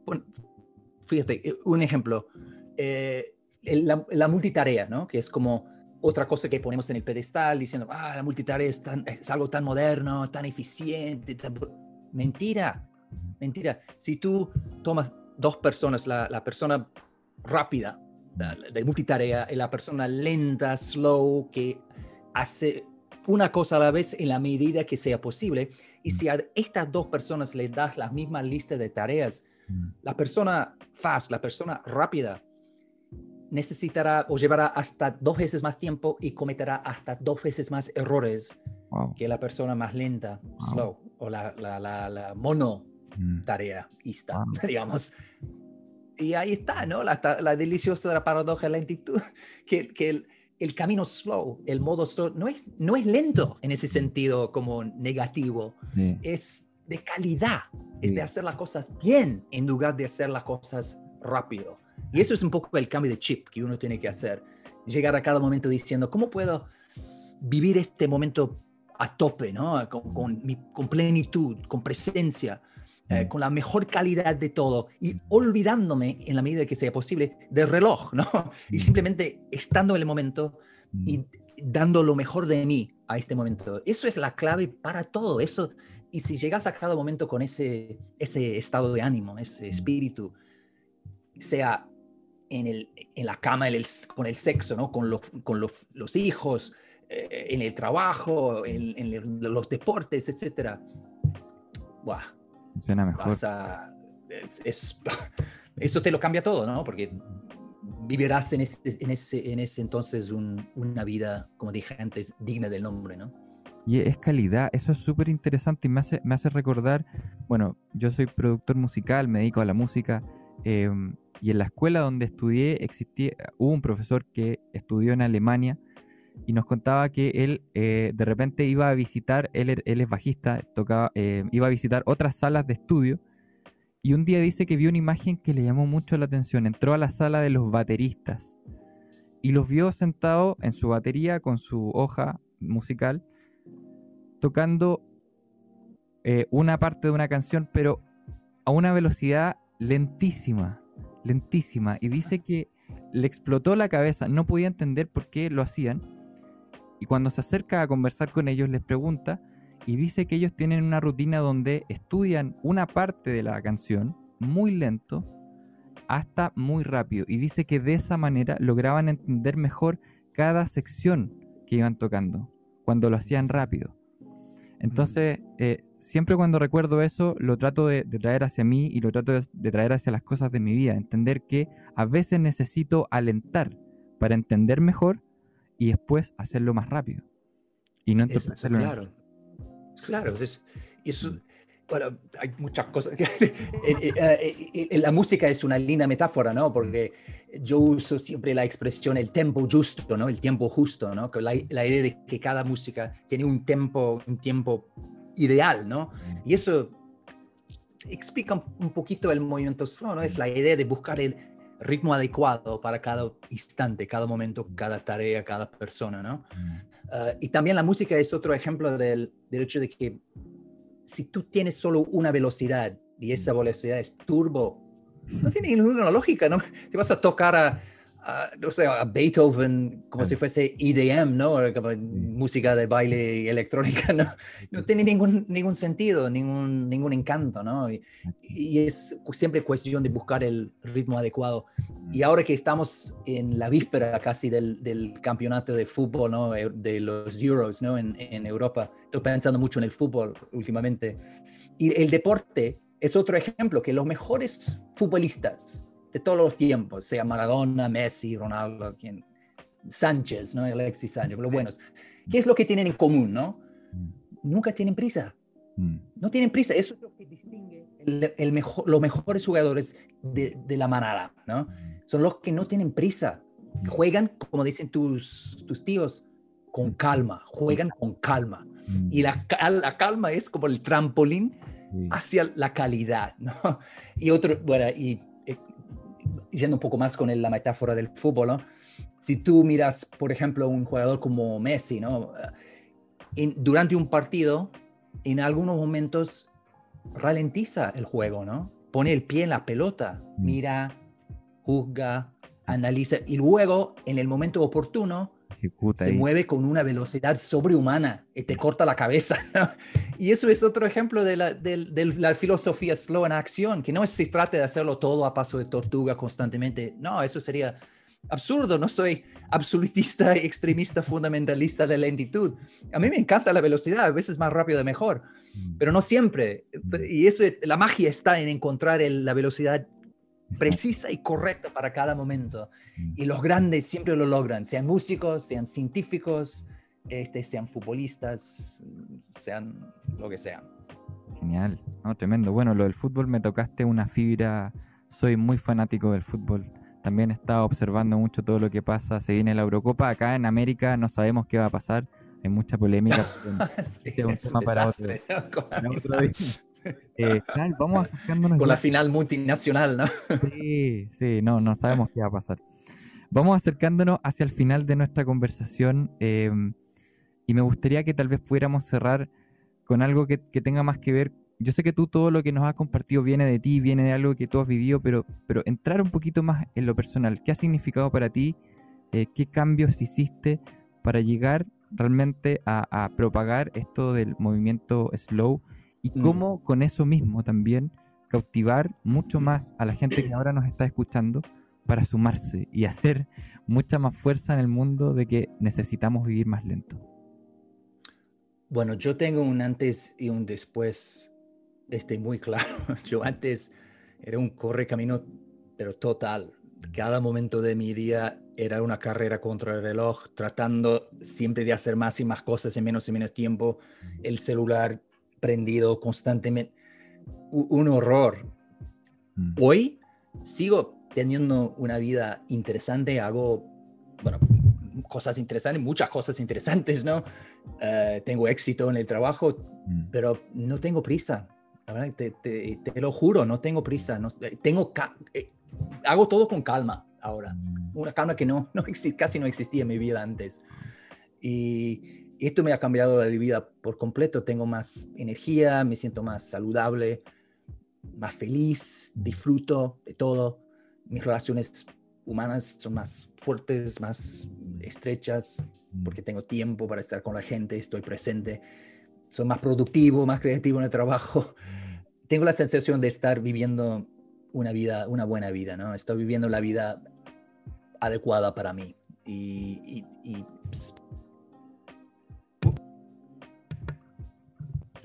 Bueno, fíjate, eh, un ejemplo, eh, la, multitarea, ¿no? Que es como otra cosa que ponemos en el pedestal diciendo, ah, la multitarea es, tan, es algo tan moderno, tan eficiente. Mentira, mentira. Si tú tomas dos personas, la, la persona rápida de multitarea, la persona lenta, slow, que hace una cosa a la vez en la medida que sea posible. Y si a estas dos personas le das la misma lista de tareas, mm. la persona fast, la persona rápida, necesitará o llevará hasta dos veces más tiempo y cometerá hasta dos veces más errores que la persona más lenta, slow, o la, la, la, mono mm. tarea, [LAUGHS] digamos. Y ahí está, ¿no? La, la deliciosa de la paradoja de la lentitud, que, que el, el, camino slow, el modo slow, no es, no es lento en ese sentido como negativo, es de calidad, es de hacer las cosas bien en lugar de hacer las cosas rápido. Y eso es un poco el cambio de chip que uno tiene que hacer, llegar a cada momento diciendo, ¿cómo puedo vivir este momento a tope, ¿no? con, con, con plenitud, con presencia? Eh, con la mejor calidad de todo y olvidándome en la medida que sea posible del reloj, ¿no? Y simplemente estando en el momento y dando lo mejor de mí a este momento. Eso es la clave para todo. Eso, y si llegas a cada momento con ese, ese estado de ánimo, ese espíritu, sea en, el, en la cama, con el sexo, ¿no? con, los, con los, los hijos, eh, en el trabajo, en, en, los deportes, etc. ¡Buah! Suena mejor. es, [LAUGHS] eso te lo cambia todo, ¿no? Porque vivirás en ese, en ese, en ese entonces una vida, como dije antes, digna del nombre, ¿no? Y es calidad, eso es súper interesante y me hace, me hace recordar, bueno, yo soy productor musical, me dedico a la música, em, y en la escuela donde estudié existía, hubo un profesor que estudió en Alemania y nos contaba que él eh, de repente iba a visitar, él, er, él es bajista, tocaba, eh, iba a visitar otras salas de estudio y un día dice que vio una imagen que le llamó mucho la atención. Entró a la sala de los bateristas y los vio sentados en su batería con su hoja musical tocando eh, una parte de una canción, pero a una velocidad lentísima, lentísima. Y dice que le explotó la cabeza, no podía entender por qué lo hacían y cuando se acerca a conversar con ellos les pregunta y dice que ellos tienen una rutina donde estudian una parte de la canción muy lento hasta muy rápido. Y dice que de esa manera lograban entender mejor cada sección que iban tocando cuando lo hacían rápido. Entonces, eh, siempre cuando recuerdo eso, lo trato de, traer hacia mí y lo trato de, traer hacia las cosas de mi vida. Entender que a veces necesito alentar para entender mejor y después hacerlo más rápido. Y no entorpecerlo. Claro, claro. Es, eso, bueno, hay muchas cosas. [LAUGHS] Eh, eh, eh, la música es una linda metáfora, ¿no? Porque yo uso siempre la expresión el tempo justo, ¿no? El tiempo justo, ¿no? La, la idea de que cada música tiene un tiempo, un tiempo ideal, ¿no? Y eso explica un poquito el movimiento slow, ¿no? Es la idea de buscar el ritmo adecuado para cada instante, cada momento, cada tarea, cada persona, ¿no? Ah, y también la música es otro ejemplo del, del hecho de que si tú tienes solo una velocidad y esa velocidad es turbo, no [LAUGHS] tiene ninguna lógica, ¿no? [LAUGHS] Te vas a tocar a, no sé, a Beethoven como si fuese EDM, ¿no? Como música de baile electrónica, ¿no? No tiene ningún, ningún sentido, ningún, ningún encanto, ¿no? Y, es siempre cuestión de buscar el ritmo adecuado. Y ahora que estamos en la víspera casi del, del campeonato de fútbol, ¿no? De los Euros, ¿no? En, en Europa. Estoy pensando mucho en el fútbol últimamente. Y el deporte es otro ejemplo, que los mejores futbolistas de todos los tiempos, sea Maradona, Messi, Ronaldo, quien, Sánchez, ¿no? Alexis Sánchez, los buenos. ¿Qué es lo que tienen en común, no? Mm. Nunca tienen prisa. Mm. No tienen prisa. Eso es lo que distingue el, mejor, los mejores jugadores de, de, la manada, ¿no? Mm. Son los que no tienen prisa. Juegan, como dicen tus, tus tíos, con calma. Juegan con calma. Y la, la calma es como el trampolín hacia la calidad, ¿no? [LAUGHS] Y otro, bueno, y yendo un poco más con la metáfora del fútbol, si tú miras, por ejemplo, un jugador como Messi, ¿no? durante un partido, en algunos momentos ralentiza el juego, ¿no? Pone el pie en la pelota, mm. mira, juzga, analiza y luego, en el momento oportuno, se mueve con una velocidad sobrehumana y te corta la cabeza. [LAUGHS] Y eso es otro ejemplo de la, de, la, filosofía slow en acción, que no es, se trata de hacerlo todo a paso de tortuga constantemente. No, eso sería absurdo. No soy absolutista, [LAUGHS] extremista, fundamentalista de lentitud. A mí me encanta la velocidad, a veces más rápido mejor, mm. pero no siempre. Y eso, la magia está en encontrar la velocidad precisa y correcta para cada momento. Mm. Y los grandes siempre lo logran, sean músicos, sean científicos, este, sean futbolistas, sean lo que sean. Genial, no, tremendo. Bueno, lo del fútbol me tocaste una fibra, soy muy fanático del fútbol. También he estado observando mucho todo lo que pasa. Se viene la Eurocopa. Acá en América no sabemos qué va a pasar. Hay mucha polémica. [LAUGHS] es un tema para otro, [LAUGHS] eh, vamos acercándonos. Con la final multinacional, ¿no? [LAUGHS] Sí, sí, no, no sabemos qué va a pasar. Vamos acercándonos hacia el final de nuestra conversación eh, y me gustaría que tal vez pudiéramos cerrar con algo que, tenga más que ver. Yo sé que tú todo lo que nos has compartido viene de ti, viene de algo que tú has vivido, pero, pero entrar un poquito más en lo personal. ¿Qué ha significado para ti? Eh, ¿Qué cambios hiciste para llegar realmente a, a propagar esto del movimiento slow? Y mm. cómo con eso mismo también cautivar mucho más a la gente que ahora nos está escuchando para sumarse y hacer mucha más fuerza en el mundo de que necesitamos vivir más lento. Bueno, yo tengo un antes y un después este, muy claro. [LAUGHS] Yo antes era un corre camino, pero total. Cada momento de mi día era una carrera contra el reloj, tratando siempre de hacer más y más cosas en menos y menos tiempo. El celular prendido constantemente. Un horror. Mm. Hoy sigo teniendo una vida interesante, hago, bueno, cosas interesantes, muchas cosas interesantes, ¿no? Eh, tengo éxito en el trabajo, mm. pero no tengo prisa. Te, te, te, lo juro, no tengo prisa. No, eh, tengo eh, hago todo con calma ahora. Mm. Una calma que no, [LAUGHS] no casi no existía en mi vida antes. Y, esto me ha cambiado la vida por completo. Tengo más energía, me siento más saludable, más feliz, disfruto de todo. Mis relaciones humanas son más fuertes, más estrechas, porque tengo tiempo para estar con la gente, estoy presente. Soy más productivo, más creativo en el trabajo. Tengo la sensación de estar viviendo una vida, una buena vida, ¿no? Estoy viviendo la vida adecuada para mí. Y, y, y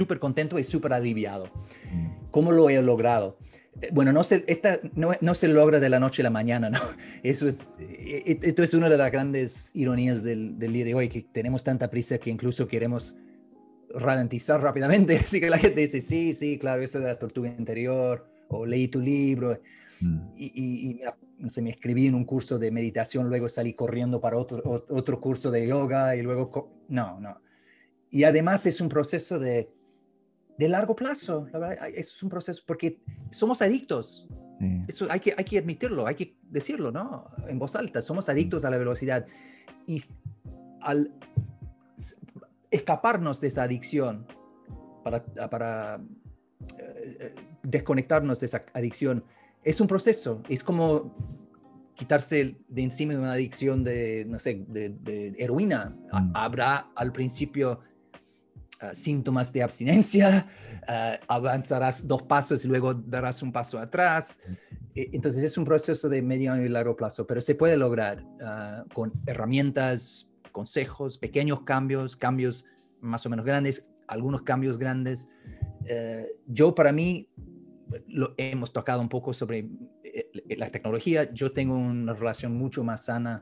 súper contento y súper aliviado. Mm. ¿Cómo lo he logrado? Bueno, no se, esta, no, no, se logra de la noche a la mañana, ¿no? [LAUGHS] Eso es, eh, eh, esto es una de las grandes ironías del, del día de hoy, que tenemos tanta prisa que incluso queremos ralentizar rápidamente. [LAUGHS] Así que la gente dice, sí, sí, claro, eso de la tortuga interior, o leí tu libro, mm. y, y, no sé, me escribí en un curso de meditación, luego salí corriendo para otro, otro curso de yoga, y luego, no, no. Y además es un proceso de, de largo plazo, la verdad, es un proceso, porque somos adictos. Eso hay que, hay que admitirlo, hay que decirlo, ¿no? En voz alta, somos adictos a la velocidad. Y al escaparnos de esa adicción, para, para eh, desconectarnos de esa adicción, es un proceso, es como quitarse de encima de una adicción de, no sé, de, heroína. Mm. Habrá al principio Ah, síntomas de abstinencia, ah, avanzarás dos pasos y luego darás un paso atrás. E, entonces es un proceso de medio y largo plazo, pero se puede lograr ah, con herramientas, consejos, pequeños cambios, cambios más o menos grandes, algunos cambios grandes. Eh, yo para mí, lo, hemos tocado un poco sobre eh, la tecnología, yo tengo una relación mucho más sana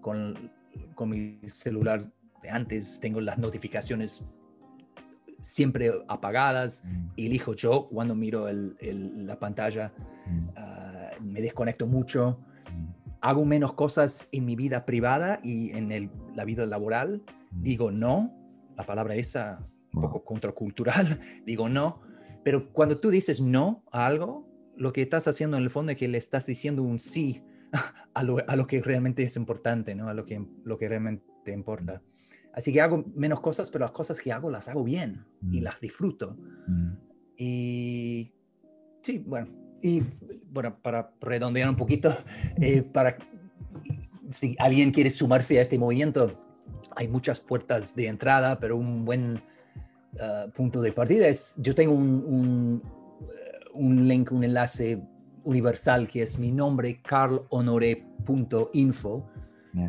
con, con mi celular de antes, tengo las notificaciones siempre apagadas. Mm. Elijo yo cuando miro la pantalla. Mm. Ah, me desconecto mucho. Mm. Hago menos cosas en mi vida privada y en la vida laboral. Digo no. La palabra esa, un poco contracultural. [LAUGHS] Digo no. Pero cuando tú dices no a algo, lo que estás haciendo en el fondo es que le estás diciendo un sí [LAUGHS] a lo, a lo que realmente es importante, ¿no? A lo que, lo que realmente importa. Así que hago menos cosas, pero las cosas que hago las hago bien y mm. las disfruto. Mm. Y sí, bueno, y bueno, para redondear un poquito, [LAUGHS] eh, para si alguien quiere sumarse a este movimiento, hay muchas puertas de entrada, pero un buen uh, punto de partida es, yo tengo un, un, uh, un, link, un enlace universal que es mi nombre, carlhonore.info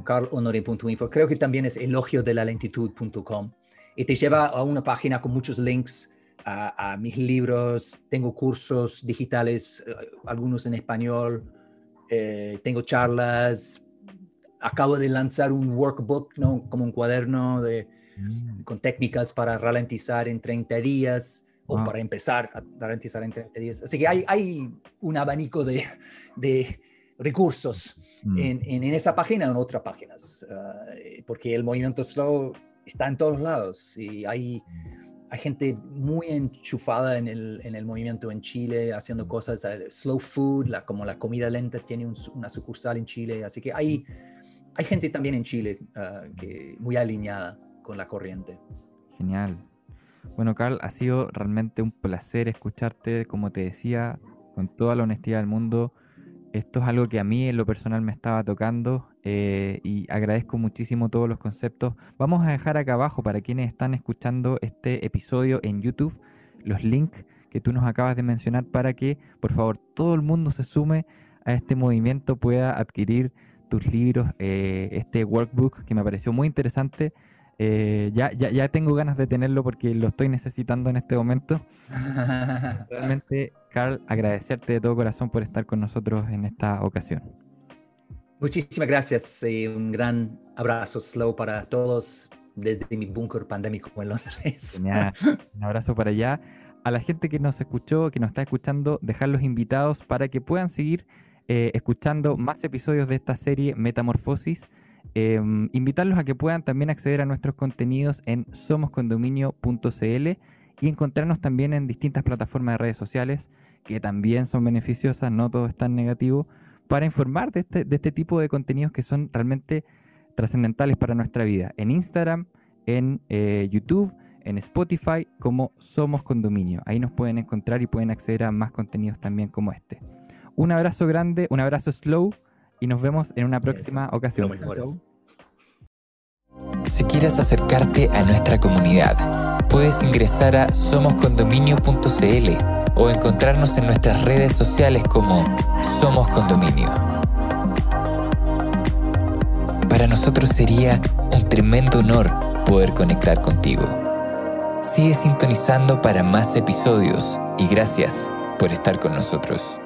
carlhonore.info. Creo que también es elogio de la lentitud.com y te lleva a una página con muchos links a, mis libros. Tengo cursos digitales, eh, algunos en español. Eh, tengo charlas. Acabo de lanzar un workbook, ¿no? como un cuaderno de, mm. con técnicas para ralentizar en 30 días o para empezar a ralentizar en 30 días. Así que hay, hay un abanico de, de recursos mm. en, en, esa página o en otras páginas, ah, porque el movimiento slow está en todos lados y hay, hay gente muy enchufada en el, en el movimiento en Chile haciendo cosas, ah, slow food, la, como la comida lenta tiene una sucursal en Chile, así que hay, hay gente también en Chile ah, que muy alineada con la corriente. Genial. Bueno, Carl, ha sido realmente un placer escucharte, como te decía, con toda la honestidad del mundo esto es algo que a mí en lo personal me estaba tocando eh, y agradezco muchísimo todos los conceptos. Vamos a dejar acá abajo para quienes están escuchando este episodio en YouTube los links que tú nos acabas de mencionar para que por favor todo el mundo se sume a este movimiento, pueda adquirir tus libros, eh, este workbook que me pareció muy interesante eh, ya, ya, ya, tengo ganas de tenerlo porque lo estoy necesitando en este momento. [LAUGHS] Realmente, Carl, agradecerte de todo corazón por estar con nosotros en esta ocasión. Muchísimas gracias y un gran abrazo slow para todos desde mi búnker pandémico en Londres. Un abrazo para allá. A la gente que nos escuchó, que nos está escuchando, dejarlos invitados para que puedan seguir eh, escuchando más episodios de esta serie Metamorfosis Em, invitarlos a que puedan también acceder a nuestros contenidos en somoscondominio.cl y encontrarnos también en distintas plataformas de redes sociales que también son beneficiosas, no todo es tan negativo, para informar de este, de este tipo de contenidos que son realmente trascendentales para nuestra vida. En Instagram, en eh, YouTube, en Spotify como Somos Condominio. Ahí nos pueden encontrar y pueden acceder a más contenidos también como este. Un abrazo grande, un abrazo slow y nos vemos en una próxima ocasión. Si quieres acercarte a nuestra comunidad, puedes ingresar a somoscondominio.cl o encontrarnos en nuestras redes sociales como Somos Condominio. Para nosotros sería un tremendo honor poder conectar contigo. Sigue sintonizando para más episodios y gracias por estar con nosotros.